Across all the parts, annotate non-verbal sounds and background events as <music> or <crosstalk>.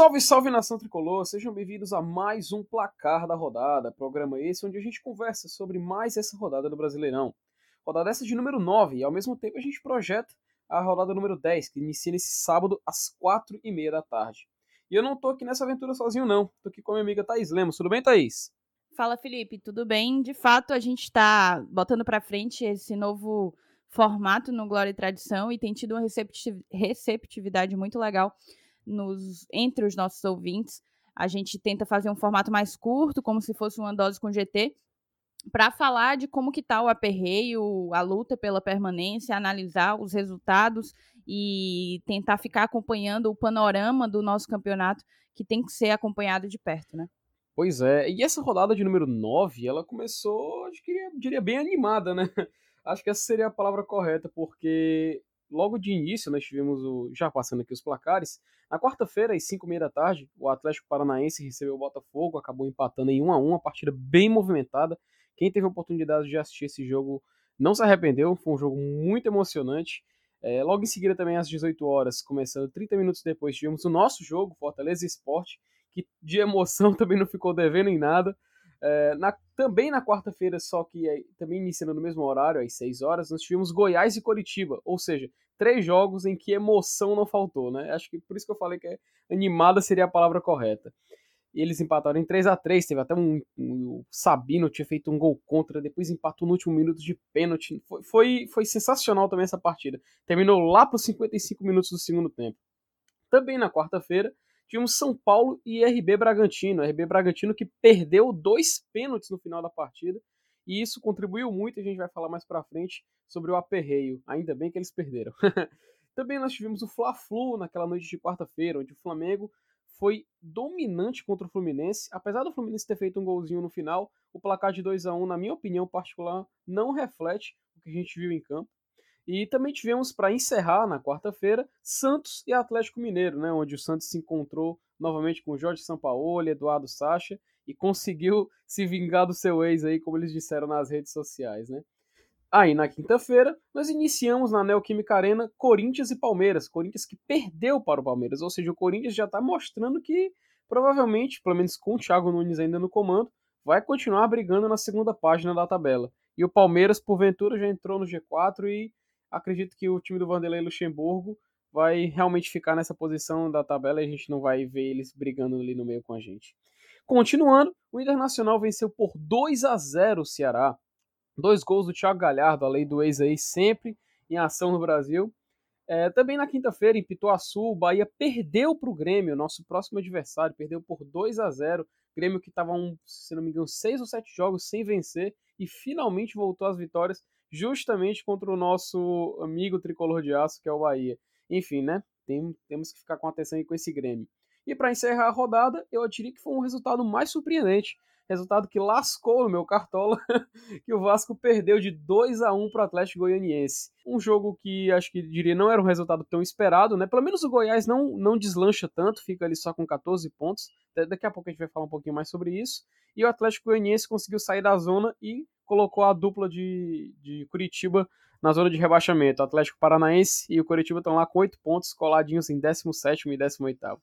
Salve, salve nação tricolor! Sejam bem-vindos a mais um Placar da Rodada, programa esse onde a gente conversa sobre mais essa rodada do Brasileirão. Rodada essa de número 9 e ao mesmo tempo a gente projeta a rodada número 10, que inicia nesse sábado às 4 e meia da tarde. E eu não tô aqui nessa aventura sozinho não, tô aqui com a minha amiga Thaís Lemos. Tudo bem, Thaís? Fala, Felipe, tudo bem? De fato, a gente está botando para frente esse novo formato no Glória e Tradição e tem tido uma receptividade muito legal nos, entre os nossos ouvintes. A gente tenta fazer um formato mais curto, como se fosse uma dose com GT, para falar de como que está o aperreio, a luta pela permanência, analisar os resultados e tentar ficar acompanhando o panorama do nosso campeonato, que tem que ser acompanhado de perto, né? Pois é, e essa rodada de número 9, ela começou, eu diria, diria bem animada, né? <laughs> Acho que essa seria a palavra correta, porque logo de início nós tivemos o. Já passando aqui os placares. Na quarta-feira, às 5 h da tarde, o Atlético Paranaense recebeu o Botafogo, acabou empatando em 1 a 1 uma partida bem movimentada. Quem teve a oportunidade de assistir esse jogo não se arrependeu, foi um jogo muito emocionante. É, logo em seguida, também às 18 horas, começando 30 minutos depois, tivemos o nosso jogo, Fortaleza Esporte, que de emoção <laughs> também não ficou devendo em nada. É, na, também na quarta-feira, só que é, também iniciando no mesmo horário, às 6 horas, nós tivemos Goiás e Coritiba, ou seja, três jogos em que emoção não faltou, né? Acho que por isso que eu falei que é, animada seria a palavra correta. E eles empataram em 3 a 3 teve até um, um, O Sabino tinha feito um gol contra, depois empatou no último minuto de pênalti. Foi, foi, foi sensacional também essa partida. Terminou lá para os 55 minutos do segundo tempo. Também na quarta-feira, Tivemos São Paulo e RB Bragantino. RB Bragantino que perdeu dois pênaltis no final da partida. E isso contribuiu muito, a gente vai falar mais pra frente sobre o aperreio. Ainda bem que eles perderam. <laughs> Também nós tivemos o Fla-Flu naquela noite de quarta-feira, onde o Flamengo foi dominante contra o Fluminense. Apesar do Fluminense ter feito um golzinho no final, o placar de 2 a 1 na minha opinião particular, não reflete o que a gente viu em campo. E também tivemos para encerrar na quarta-feira Santos e Atlético Mineiro, né, onde o Santos se encontrou novamente com Jorge Sampaoli, Eduardo Sacha e conseguiu <laughs> se vingar do seu ex aí, como eles disseram nas redes sociais, né? Aí na quinta-feira nós iniciamos na Neoquímica Arena Corinthians e Palmeiras, Corinthians que perdeu para o Palmeiras, ou seja, o Corinthians já está mostrando que provavelmente, pelo menos com o Thiago Nunes ainda no comando, vai continuar brigando na segunda página da tabela. E o Palmeiras, porventura, já entrou no G4 e acredito que o time do Vanderlei Luxemburgo vai realmente ficar nessa posição da tabela e a gente não vai ver eles brigando ali no meio com a gente. Continuando, o Internacional venceu por 2 a 0 o Ceará. Dois gols do Thiago Galhardo, a lei do ex aí, sempre em ação no Brasil. É, também na quinta-feira, em Pituaçu, o Bahia perdeu para o Grêmio, nosso próximo adversário, perdeu por 2 a 0 Grêmio que estava, um, se não me engano, seis ou sete jogos sem vencer e finalmente voltou às vitórias justamente contra o nosso amigo tricolor de aço, que é o Bahia. Enfim, né? Tem, temos que ficar com atenção aí com esse Grêmio. E para encerrar a rodada, eu diria que foi um resultado mais surpreendente. Resultado que lascou no meu cartola, <laughs> que o Vasco perdeu de 2 a 1 para o Atlético Goianiense. Um jogo que acho que diria não era um resultado tão esperado, né? Pelo menos o Goiás não, não deslancha tanto, fica ali só com 14 pontos. Daqui a pouco a gente vai falar um pouquinho mais sobre isso. E o Atlético Goianiense conseguiu sair da zona e colocou a dupla de, de Curitiba na zona de rebaixamento. O Atlético Paranaense e o Curitiba estão lá com 8 pontos, coladinhos em 17 e 18.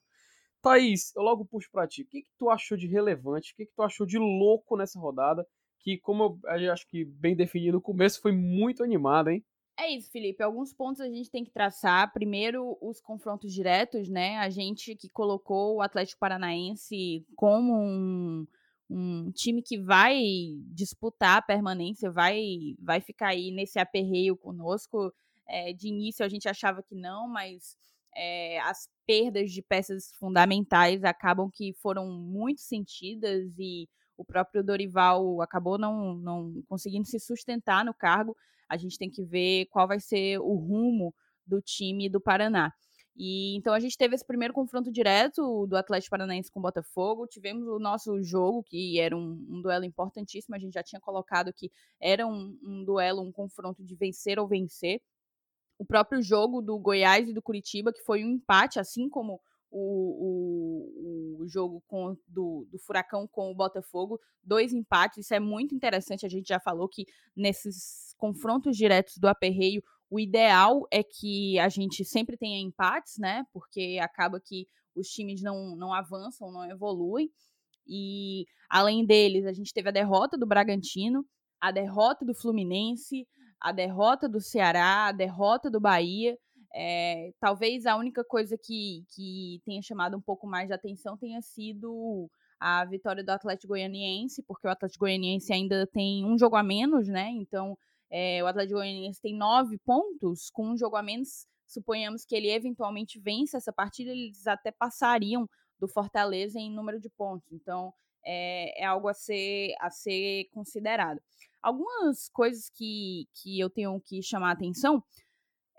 Thaís, eu logo puxo para ti. O que, que tu achou de relevante? O que, que tu achou de louco nessa rodada? Que, como eu acho que bem definido no começo, foi muito animada, hein? É isso, Felipe. Alguns pontos a gente tem que traçar. Primeiro, os confrontos diretos, né? A gente que colocou o Atlético Paranaense como um, um time que vai disputar a permanência, vai, vai ficar aí nesse aperreio conosco. É, de início a gente achava que não, mas é, as perdas de peças fundamentais acabam que foram muito sentidas e o próprio Dorival acabou não, não conseguindo se sustentar no cargo. A gente tem que ver qual vai ser o rumo do time do Paraná. E então a gente teve esse primeiro confronto direto do Atlético Paranaense com o Botafogo. Tivemos o nosso jogo, que era um, um duelo importantíssimo. A gente já tinha colocado que era um, um duelo, um confronto de vencer ou vencer. O próprio jogo do Goiás e do Curitiba, que foi um empate, assim como o, o, o jogo com, do, do Furacão com o Botafogo, dois empates, isso é muito interessante. A gente já falou que nesses confrontos diretos do aperreio, o ideal é que a gente sempre tenha empates, né? Porque acaba que os times não, não avançam, não evoluem. E além deles, a gente teve a derrota do Bragantino, a derrota do Fluminense, a derrota do Ceará, a derrota do Bahia. É, talvez a única coisa que, que tenha chamado um pouco mais de atenção tenha sido a vitória do Atlético Goianiense, porque o Atlético Goianiense ainda tem um jogo a menos, né? Então, é, o Atlético Goianiense tem nove pontos, com um jogo a menos. Suponhamos que ele eventualmente vence essa partida, eles até passariam do Fortaleza em número de pontos. Então, é, é algo a ser, a ser considerado. Algumas coisas que, que eu tenho que chamar a atenção.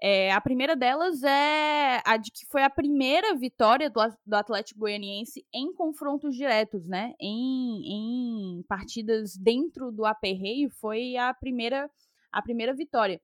É, a primeira delas é a de que foi a primeira vitória do, do Atlético Goianiense em confrontos diretos, né? Em, em partidas dentro do aperreio, foi a primeira, a primeira vitória.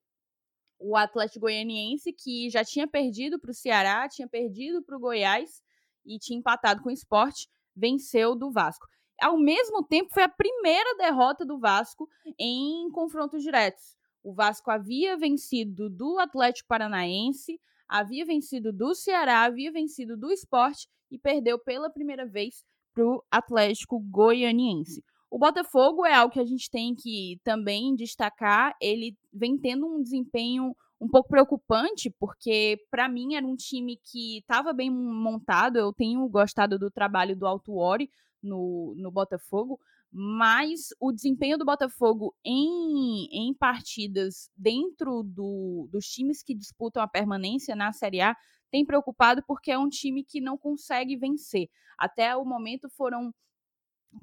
O Atlético Goianiense, que já tinha perdido para o Ceará, tinha perdido para o Goiás e tinha empatado com o esporte, venceu do Vasco ao mesmo tempo foi a primeira derrota do Vasco em confrontos diretos. O Vasco havia vencido do Atlético Paranaense, havia vencido do Ceará, havia vencido do Esporte e perdeu pela primeira vez para o Atlético Goianiense. O Botafogo é algo que a gente tem que também destacar. Ele vem tendo um desempenho um pouco preocupante, porque para mim era um time que estava bem montado. Eu tenho gostado do trabalho do Altuori, no, no Botafogo, mas o desempenho do Botafogo em, em partidas dentro do, dos times que disputam a permanência na Série A tem preocupado porque é um time que não consegue vencer. Até o momento foram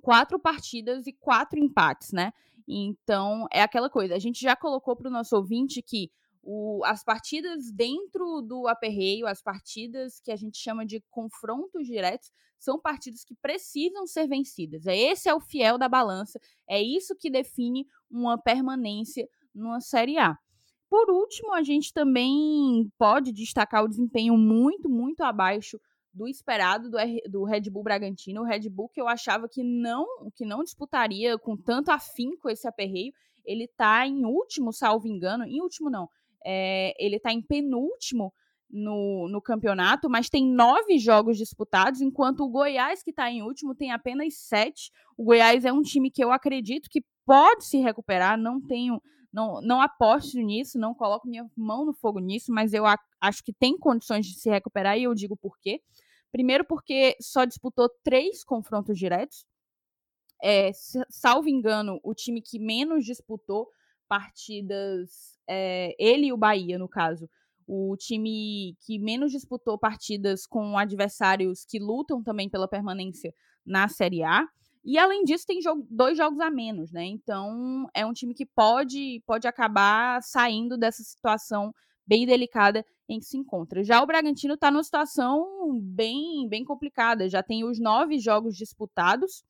quatro partidas e quatro empates, né? Então é aquela coisa. A gente já colocou para o nosso ouvinte que o, as partidas dentro do aperreio, as partidas que a gente chama de confrontos diretos, são partidas que precisam ser vencidas. É esse é o fiel da balança, é isso que define uma permanência numa Série A. Por último, a gente também pode destacar o desempenho muito, muito abaixo do esperado do, do Red Bull Bragantino, o Red Bull que eu achava que não, que não disputaria com tanto afinco esse aperreio, ele está em último, salvo engano, em último não, é, ele está em penúltimo no, no campeonato, mas tem nove jogos disputados, enquanto o Goiás, que está em último, tem apenas sete. O Goiás é um time que eu acredito que pode se recuperar, não tenho. Não, não aposto nisso, não coloco minha mão no fogo nisso, mas eu acho que tem condições de se recuperar e eu digo por quê. Primeiro, porque só disputou três confrontos diretos. É, salvo engano, o time que menos disputou partidas, é, ele e o Bahia, no caso, o time que menos disputou partidas com adversários que lutam também pela permanência na Série A. E além disso, tem jogo, dois jogos a menos, né? Então é um time que pode, pode acabar saindo dessa situação bem delicada em que se encontra. Já o Bragantino está numa situação bem, bem complicada. Já tem os nove jogos disputados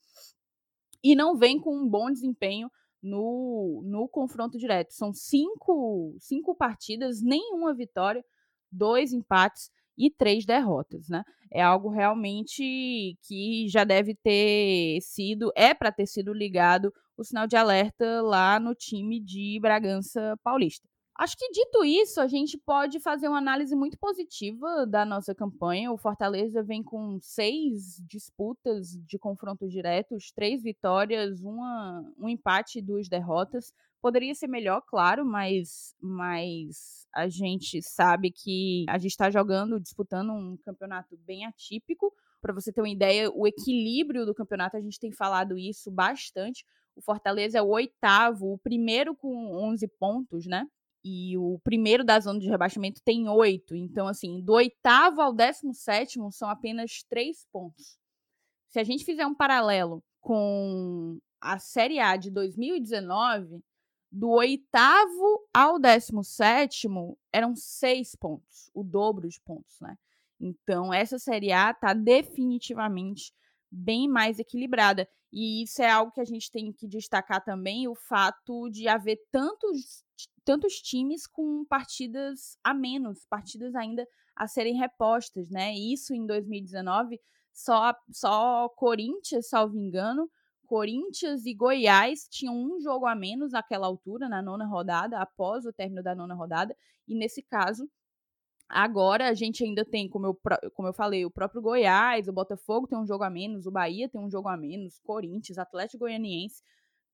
e não vem com um bom desempenho no, no confronto direto. São cinco, cinco partidas, nenhuma vitória, dois empates e três derrotas, né? É algo realmente que já deve ter sido, é para ter sido ligado o sinal de alerta lá no time de Bragança Paulista. Acho que dito isso, a gente pode fazer uma análise muito positiva da nossa campanha. O Fortaleza vem com seis disputas de confrontos diretos, três vitórias, uma, um empate e duas derrotas. Poderia ser melhor, claro, mas, mas a gente sabe que a gente está jogando, disputando um campeonato bem atípico. Para você ter uma ideia, o equilíbrio do campeonato, a gente tem falado isso bastante. O Fortaleza é o oitavo, o primeiro com 11 pontos, né? E o primeiro da zona de rebaixamento tem oito. Então, assim, do oitavo ao décimo sétimo são apenas três pontos. Se a gente fizer um paralelo com a Série A de 2019, do oitavo ao décimo sétimo eram seis pontos, o dobro de pontos, né? Então, essa Série A está definitivamente bem mais equilibrada. E isso é algo que a gente tem que destacar também, o fato de haver tantos tantos times com partidas a menos, partidas ainda a serem repostas, né? Isso em 2019, só, só Corinthians, salvo engano, Corinthians e Goiás tinham um jogo a menos naquela altura, na nona rodada, após o término da nona rodada, e nesse caso, Agora a gente ainda tem, como eu, como eu falei, o próprio Goiás, o Botafogo tem um jogo a menos, o Bahia tem um jogo a menos, Corinthians, Atlético Goianiense,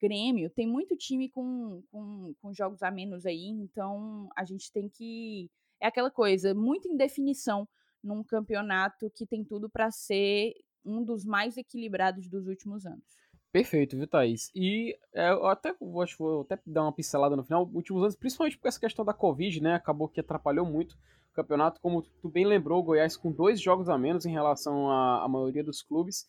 Grêmio, tem muito time com, com, com jogos a menos aí, então a gente tem que. É aquela coisa, muita indefinição num campeonato que tem tudo para ser um dos mais equilibrados dos últimos anos. Perfeito, viu, Thaís? E é, eu até vou, acho, vou até dar uma pincelada no final. Últimos anos, principalmente por essa questão da Covid, né? Acabou que atrapalhou muito o campeonato. Como tu bem lembrou, Goiás com dois jogos a menos em relação à, à maioria dos clubes.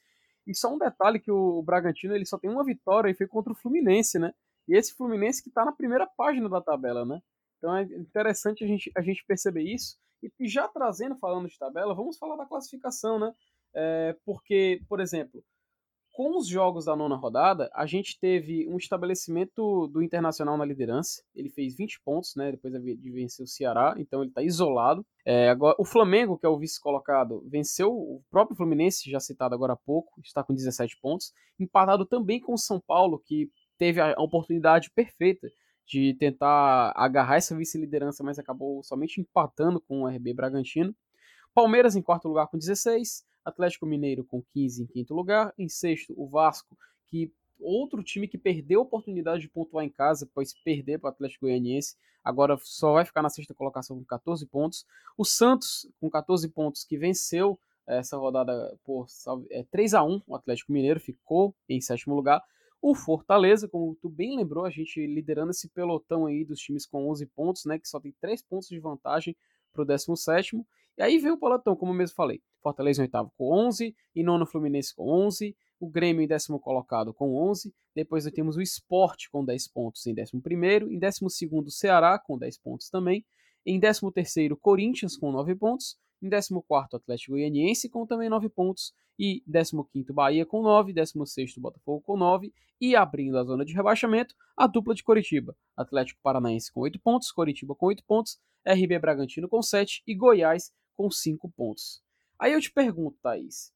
E só um detalhe que o, Bragantino ele só tem uma vitória e foi contra o Fluminense, né? E esse Fluminense que está na primeira página da tabela, né? Então é interessante a gente, a gente perceber isso. E já trazendo, falando de tabela, vamos falar da classificação, né? É, porque, por exemplo, com os jogos da nona rodada, a gente teve um estabelecimento do Internacional na liderança. Ele fez 20 pontos, né? Depois de vencer o Ceará, então ele está isolado. É, agora, o Flamengo, que é o vice-colocado, venceu o próprio Fluminense, já citado agora há pouco, está com 17 pontos. Empatado também com o São Paulo, que teve a oportunidade perfeita de tentar agarrar essa vice-liderança, mas acabou somente empatando com o RB Bragantino. Palmeiras em quarto lugar com 16, Atlético Mineiro com 15 em quinto lugar, em sexto o Vasco, que outro time que perdeu a oportunidade de pontuar em casa, pois perder para o Atlético Goianiense, agora só vai ficar na sexta colocação com 14 pontos. O Santos com 14 pontos que venceu essa rodada por é, 3 a 1 o Atlético Mineiro ficou em sétimo lugar. O Fortaleza, como tu bem lembrou, a gente liderando esse pelotão aí dos times com 11 pontos, né, que só tem 3 pontos de vantagem para o 17 e aí vem o pelotão, como eu mesmo falei. Fortaleza em oitavo com 11, e nono Fluminense com 11, o Grêmio em décimo colocado com 11, depois nós temos o Sport com 10 pontos em décimo primeiro, em décimo segundo Ceará com 10 pontos também, em décimo terceiro Corinthians com 9 pontos, em décimo quarto Atlético Goianiense com também 9 pontos, e décimo quinto Bahia com 9, décimo sexto Botafogo com 9, e abrindo a zona de rebaixamento, a dupla de Coritiba, Atlético Paranaense com 8 pontos, Coritiba com 8 pontos, RB Bragantino com 7 e Goiás com 5 pontos. Aí eu te pergunto, Thaís,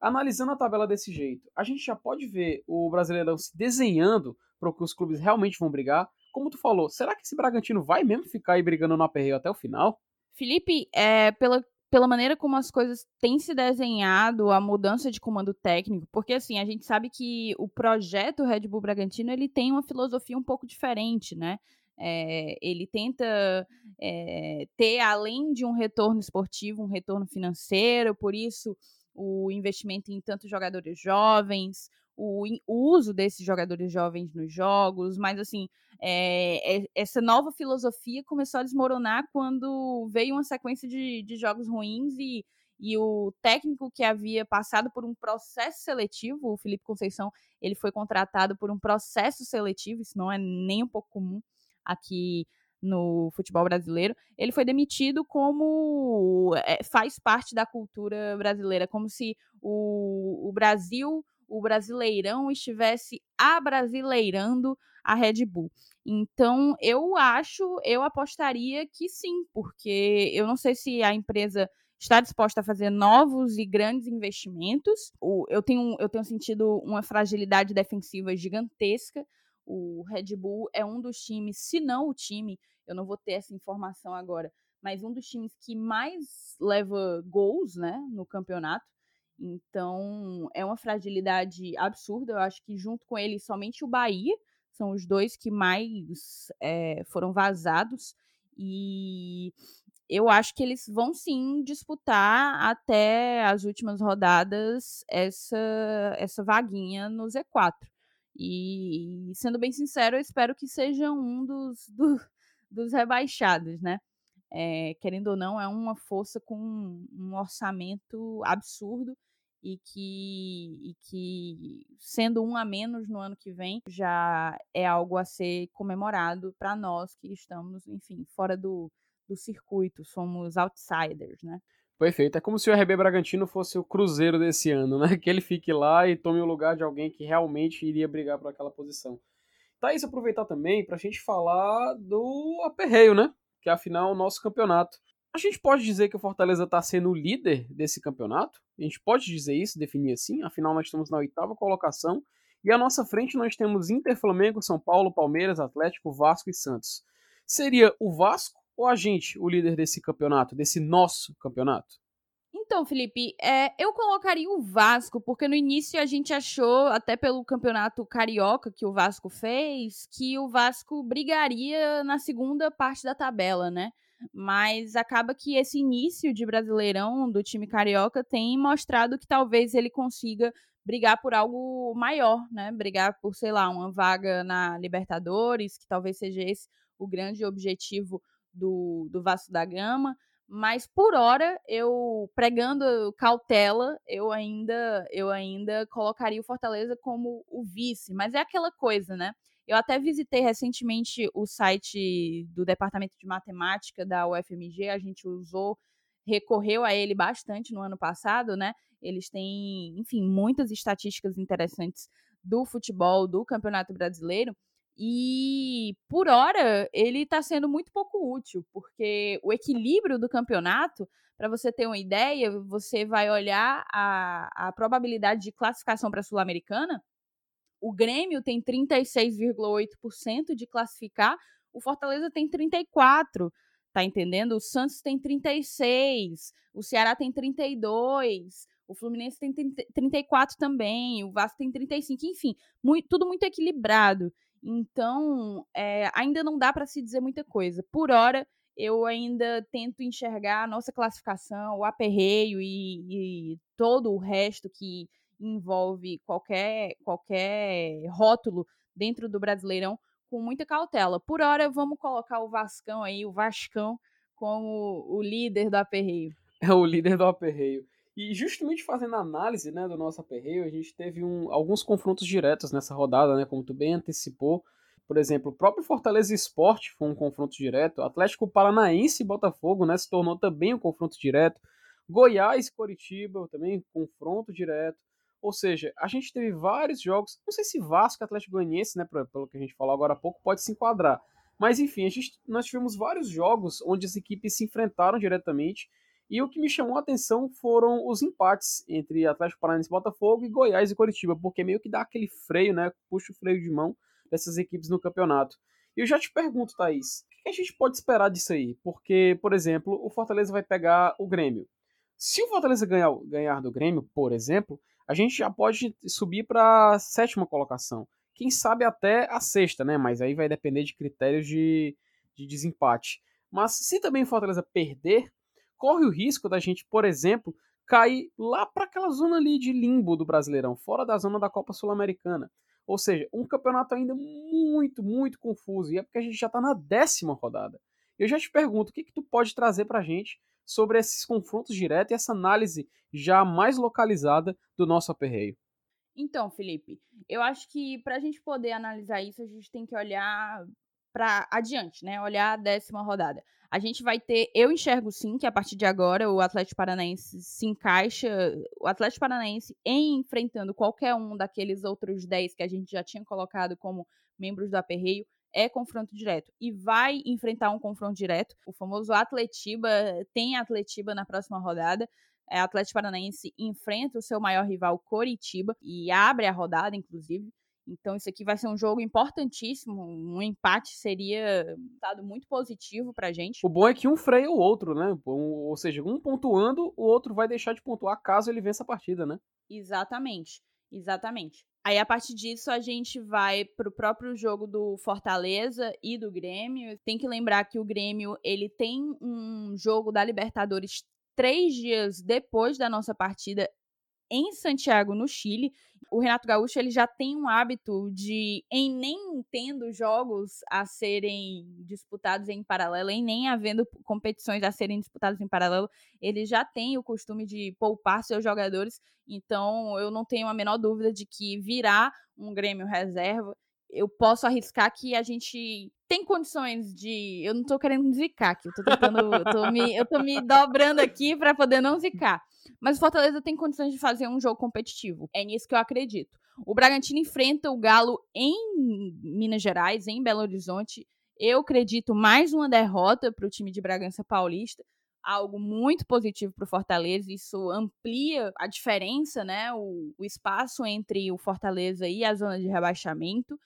analisando a tabela desse jeito, a gente já pode ver o Brasileirão se desenhando para o que os clubes realmente vão brigar? Como tu falou, será que esse Bragantino vai mesmo ficar aí brigando no aperreio até o final? Felipe, é, pela, pela maneira como as coisas têm se desenhado, a mudança de comando técnico, porque assim, a gente sabe que o projeto Red Bull Bragantino, ele tem uma filosofia um pouco diferente, né? É, ele tenta é, ter, além de um retorno esportivo, um retorno financeiro, por isso o investimento em tantos jogadores jovens, o, uso desses jogadores jovens nos jogos, mas assim, é, essa nova filosofia começou a desmoronar quando veio uma sequência de, de jogos ruins e, e o técnico que havia passado por um processo seletivo, o Felipe Conceição, ele foi contratado por um processo seletivo, isso não é nem um pouco comum aqui no futebol brasileiro, ele foi demitido como é, faz parte da cultura brasileira, como se o, o Brasil, o brasileirão estivesse abrasileirando a Red Bull. Então, eu acho, eu apostaria que sim, porque eu não sei se a empresa está disposta a fazer novos e grandes investimentos. eu, tenho, eu tenho sentido uma fragilidade defensiva gigantesca o Red Bull é um dos times, se não o time, eu não vou ter essa informação agora, mas um dos times que mais leva gols, né, no campeonato. Então, é uma fragilidade absurda. Eu acho que junto com ele, somente o Bahia são os dois que mais é, foram vazados. E eu acho que eles vão sim disputar até as últimas rodadas essa, essa vaguinha no Z4. E, sendo bem sincero, eu espero que seja um dos, do, <laughs> dos rebaixados, né? É, querendo ou não, é uma força com um orçamento absurdo e que, e que, sendo um a menos no ano que vem, já é algo a ser comemorado para nós que estamos, enfim, fora do, do circuito, somos outsiders, né? Perfeito. É como se o RB Bragantino fosse o Cruzeiro desse ano, né? <laughs> Que ele fique lá e tome o lugar de alguém que realmente iria brigar por aquela posição. Tá isso aproveitar também para a gente falar do aperreio, né? Que é afinal o nosso campeonato. A gente pode dizer que o Fortaleza está sendo o líder desse campeonato? A gente pode dizer isso, definir assim? Afinal, nós estamos na oitava colocação e à nossa frente nós temos Inter, Flamengo, São Paulo, Palmeiras, Atlético, Vasco e Santos. Seria o Vasco ou a gente, o líder desse campeonato, desse nosso campeonato? Então, Felipe, é, eu colocaria o Vasco, porque no início a gente achou, até pelo campeonato carioca que o Vasco fez, que o Vasco brigaria na segunda parte da tabela, né? Mas acaba que esse início de Brasileirão do time carioca tem mostrado que talvez ele consiga brigar por algo maior, né? Brigar por, sei lá, uma vaga na Libertadores, que talvez seja esse o grande objetivo do, do Vasco da Gama. Mas por hora, eu pregando cautela, eu ainda eu ainda colocaria o Fortaleza como o vice, mas é aquela coisa, né? Eu até visitei recentemente o site do Departamento de Matemática da UFMG, a gente usou, recorreu a ele bastante no ano passado, né? Eles têm, enfim, muitas estatísticas interessantes do futebol, do Campeonato Brasileiro. E por hora ele está sendo muito pouco útil, porque o equilíbrio do campeonato, para você ter uma ideia, você vai olhar a, a probabilidade de classificação para a Sul-Americana. O Grêmio tem 36,8% de classificar, o Fortaleza tem 34%. Tá entendendo? O Santos tem 36, o Ceará tem 32, o Fluminense tem 34 também, o Vasco tem 35, enfim, muito, tudo muito equilibrado. Então, é, ainda não dá para se dizer muita coisa. Por hora, eu ainda tento enxergar a nossa classificação, o aperreio e, e todo o resto que envolve qualquer, qualquer rótulo dentro do Brasileirão com muita cautela. Por hora, vamos colocar o Vascão aí, o Vascão, como o líder do aperreio. É o líder do aperreio. E justamente fazendo a análise né, do nosso aperreio, a gente teve um, alguns confrontos diretos nessa rodada, né, como tu bem antecipou. Por exemplo, o próprio Fortaleza Esporte foi um confronto direto. Atlético Paranaense e Botafogo né, se tornou também um confronto direto. Goiás e Coritiba também confronto direto. Ou seja, a gente teve vários jogos. Não sei se Vasco e Atlético Goianiense, né, pelo que a gente falou agora há pouco, pode se enquadrar. Mas enfim, a gente, nós tivemos vários jogos onde as equipes se enfrentaram diretamente e o que me chamou a atenção foram os empates entre Atlético Paranaense e Botafogo e Goiás e Coritiba, porque meio que dá aquele freio, né? Puxa o freio de mão dessas equipes no campeonato. E eu já te pergunto, Thaís, o que a gente pode esperar disso aí? Porque, por exemplo, o Fortaleza vai pegar o Grêmio. Se o Fortaleza ganhar, ganhar do Grêmio, por exemplo, a gente já pode subir para a sétima colocação. Quem sabe até a sexta, né? Mas aí vai depender de critérios de, de desempate. Mas se também o Fortaleza perder, corre o risco da gente, por exemplo, cair lá para aquela zona ali de limbo do Brasileirão, fora da zona da Copa Sul-Americana. Ou seja, um campeonato ainda muito, muito confuso. E é porque a gente já está na décima rodada. Eu já te pergunto, o que, que tu pode trazer para a gente sobre esses confrontos diretos e essa análise já mais localizada do nosso aperreio? Então, Felipe, eu acho que para a gente poder analisar isso, a gente tem que olhar para adiante, né? Olhar a décima rodada. A gente vai ter, eu enxergo sim que a partir de agora o Atlético Paranaense se encaixa, o Atlético Paranaense em enfrentando qualquer um daqueles outros 10 que a gente já tinha colocado como membros do aperreio, é confronto direto e vai enfrentar um confronto direto. O famoso Atletiba tem Atletiba na próxima rodada. É, Atlético Paranaense enfrenta o seu maior rival Coritiba e abre a rodada, inclusive. Então, isso aqui vai ser um jogo importantíssimo. Um empate seria um dado muito positivo pra gente. O bom é que um freia o outro, né? Ou seja, um pontuando, o outro vai deixar de pontuar caso ele vença a partida, né? Exatamente. Exatamente. Aí, a partir disso, a gente vai pro próprio jogo do Fortaleza e do Grêmio. Tem que lembrar que o Grêmio, ele tem um jogo da Libertadores três dias depois da nossa partida em Santiago, no Chile. O Renato Gaúcho ele já tem um hábito de, em nem tendo jogos a serem disputados em paralelo, em nem havendo competições a serem disputadas em paralelo, ele já tem o costume de poupar seus jogadores. Então, eu não tenho a menor dúvida de que virá um Grêmio reserva. Eu posso arriscar que a gente tem condições de. Eu não tô querendo zicar aqui, eu tô tentando. eu, tô me, eu tô me dobrando aqui para poder não zicar. Mas o Fortaleza tem condições de fazer um jogo competitivo. É nisso que eu acredito. O Bragantino enfrenta o Galo em Minas Gerais, em Belo Horizonte. Eu acredito mais uma derrota para o time de Bragança Paulista. Algo muito positivo para o Fortaleza. Isso amplia a diferença, né? O, o espaço entre o Fortaleza e a zona de rebaixamento.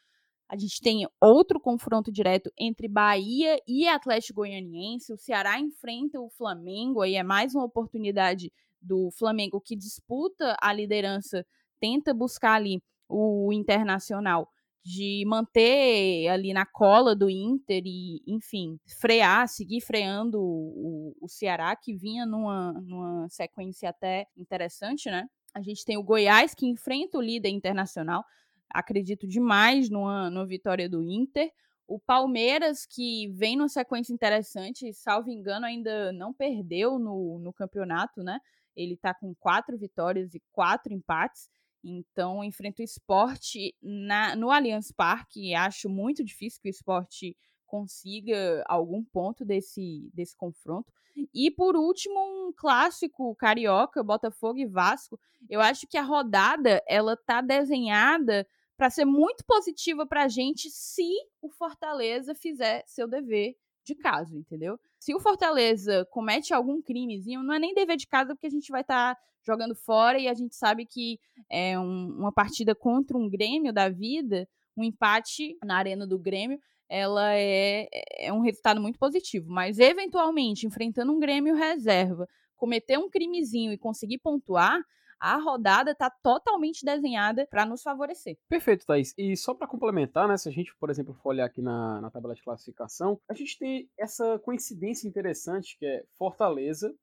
A gente tem outro confronto direto entre Bahia e Atlético Goianiense. O Ceará enfrenta o Flamengo, aí é mais uma oportunidade do Flamengo que disputa a liderança, tenta buscar ali o Internacional de manter ali na cola do Inter e, enfim, frear, seguir freando o, o Ceará, que vinha numa, numa sequência até interessante, né? A gente tem o Goiás, que enfrenta o líder internacional. Acredito demais numa, numa vitória do Inter. O Palmeiras, que vem numa sequência interessante, salvo engano, ainda não perdeu no, no campeonato, né? Ele está com quatro vitórias e quatro empates. Então, enfrenta o esporte na, no Allianz Parque. Acho muito difícil que o esporte consiga algum ponto desse, desse confronto. E por último, um clássico carioca, Botafogo e Vasco. Eu acho que a rodada ela tá desenhada para ser muito positiva para a gente se o Fortaleza fizer seu dever de casa, entendeu? Se o Fortaleza comete algum crimezinho, não é nem dever de casa, porque a gente vai estar tá jogando fora e a gente sabe que é um, uma partida contra um Grêmio da vida, um empate na arena do Grêmio, ela é, é um resultado muito positivo. Mas, eventualmente, enfrentando um Grêmio reserva, cometer um crimezinho e conseguir pontuar, a rodada está totalmente desenhada para nos favorecer. Perfeito, Thaís. E só para complementar, né, se a gente, por exemplo, for olhar aqui na, na tabela de classificação, a gente tem essa coincidência interessante que é Fortaleza,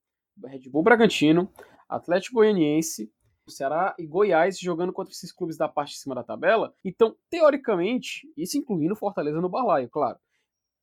Red Bull Bragantino, Atlético Goianiense, Ceará e Goiás jogando contra esses clubes da parte de cima da tabela. Então, teoricamente, isso incluindo Fortaleza no balaio, claro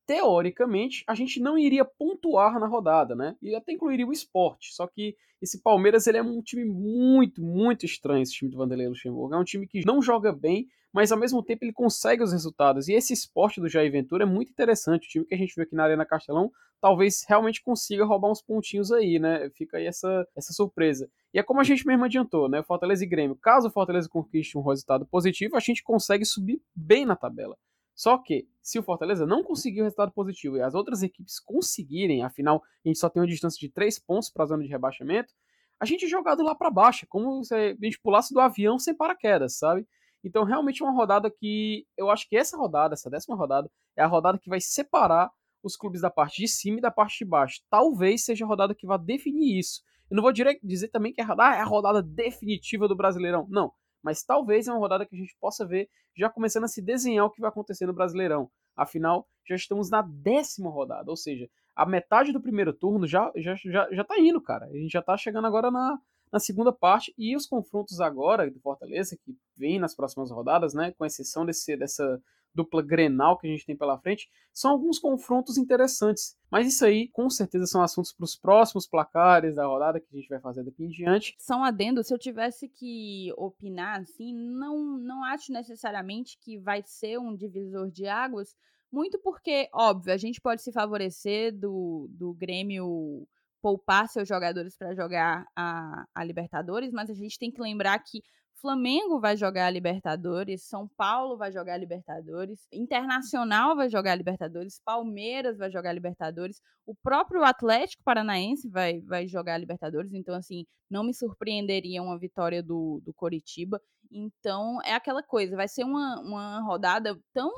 teoricamente, a gente não iria pontuar na rodada, né? E até incluiria o esporte. Só que esse Palmeiras ele é um time muito, muito estranho, esse time do Vanderlei Luxemburgo. É um time que não joga bem, mas ao mesmo tempo ele consegue os resultados. E esse esporte do Jair Ventura é muito interessante. O time que a gente viu aqui na Arena Castelão talvez realmente consiga roubar uns pontinhos aí, né? Fica aí essa, essa surpresa. E é como a gente mesmo adiantou, né? Fortaleza e Grêmio. Caso o Fortaleza conquiste um resultado positivo, a gente consegue subir bem na tabela. Só que, se o Fortaleza não conseguir o resultado positivo e as outras equipes conseguirem, afinal, a gente só tem uma distância de 3 pontos para a zona de rebaixamento, a gente é jogado lá para baixo, como se a gente pulasse do avião sem paraquedas, sabe? Então, realmente é uma rodada que eu acho que essa rodada, essa décima rodada, é a rodada que vai separar os clubes da parte de cima e da parte de baixo. Talvez seja a rodada que vá definir isso. Eu não vou dizer também que é a rodada definitiva do Brasileirão. Não mas talvez é uma rodada que a gente possa ver já começando a se desenhar o que vai acontecer no Brasileirão. Afinal, já estamos na décima rodada, ou seja, a metade do primeiro turno já, já, já, já tá indo, cara. A gente já tá chegando agora na, na segunda parte e os confrontos agora do Fortaleza, que vem nas próximas rodadas, né, com exceção desse, dessa dupla Grenal que a gente tem pela frente, são alguns confrontos interessantes. Mas isso aí, com certeza, são assuntos para os próximos placares da rodada que a gente vai fazer daqui em diante. São adendo, se eu tivesse que opinar, assim, não, não acho necessariamente que vai ser um divisor de águas, muito porque, óbvio, a gente pode se favorecer do, do Grêmio poupar seus jogadores para jogar a, a Libertadores, mas a gente tem que lembrar que Flamengo vai jogar a Libertadores, São Paulo vai jogar a Libertadores, Internacional vai jogar a Libertadores, Palmeiras vai jogar a Libertadores, o próprio Atlético Paranaense vai, vai jogar a Libertadores, então assim, não me surpreenderia uma vitória do, do Coritiba. Então é aquela coisa, vai ser uma, uma rodada tão.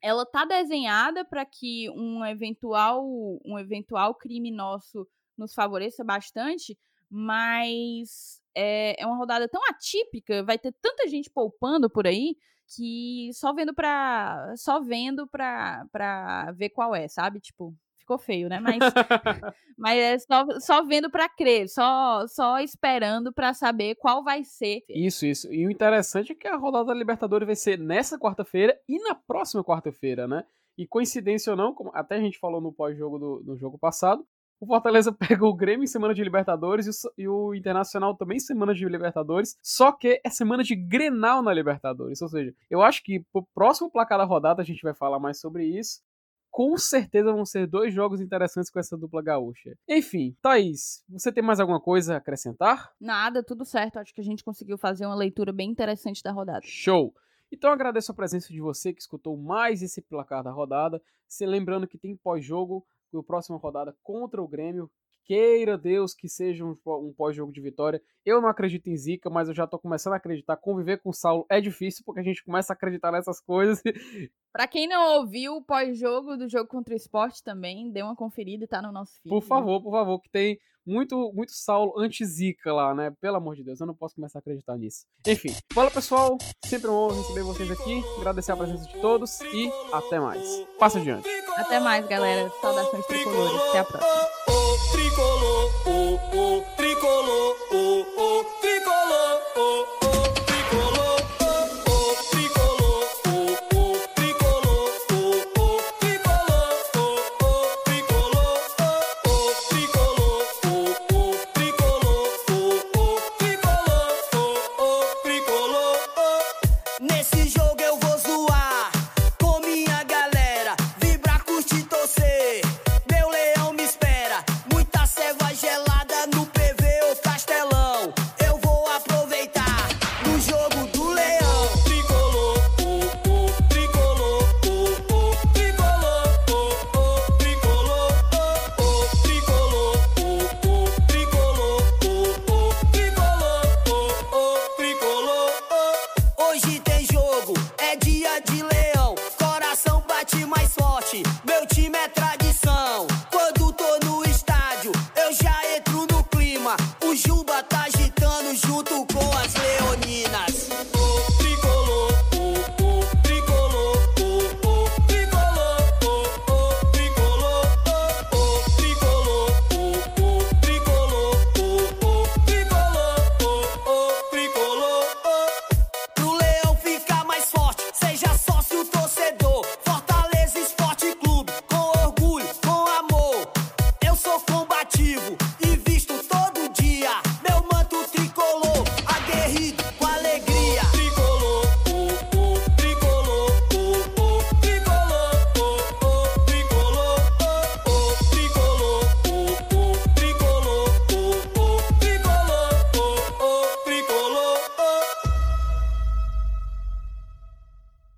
Ela tá desenhada para que um eventual, um eventual crime nosso nos favoreça bastante, mas é, é uma rodada tão atípica, vai ter tanta gente poupando por aí que só vendo pra. Só vendo pra, pra ver qual é, sabe? Tipo, ficou feio, né? Mas, <laughs> mas é só, só vendo para crer, só, só esperando para saber qual vai ser. Isso, isso. E o interessante é que a rodada da Libertadores vai ser nessa quarta-feira e na próxima quarta-feira, né? E coincidência ou não, como até a gente falou no pós-jogo do, do jogo passado, o Fortaleza <laughs> pega o Grêmio em semana de Libertadores e o, e o Internacional também em semana de Libertadores, só que é semana de Grenal na Libertadores. Ou seja, eu acho que pro próximo placar da rodada a gente vai falar mais sobre isso. Com certeza vão ser dois jogos interessantes com essa dupla gaúcha. Enfim, Thaís, você tem mais alguma coisa a acrescentar? Nada, tudo certo. Acho que a gente conseguiu fazer uma leitura bem interessante da rodada. Show! Então agradeço a presença de você que escutou mais esse placar da rodada. Se lembrando que tem pós-jogo, a próxima rodada contra o Grêmio, Queira Deus que seja um, um pós-jogo de vitória. Eu não acredito em zica, mas eu já tô começando a acreditar. Conviver com o Saulo é difícil porque a gente começa a acreditar nessas coisas. <laughs> Para quem não ouviu o pós-jogo do jogo contra o esporte também, dê uma conferida e tá no nosso feed. Por favor, por favor, que tem muito, muito Saulo anti-zica lá, né? Pelo amor de Deus, eu não posso começar a acreditar nisso. Enfim, fala pessoal, sempre um honra receber vocês aqui, agradecer a presença de todos e até mais. Passa adiante. Até mais, galera. Saudações tricolores. Até a próxima. Tricolor, oh, oh, tricolor, oh,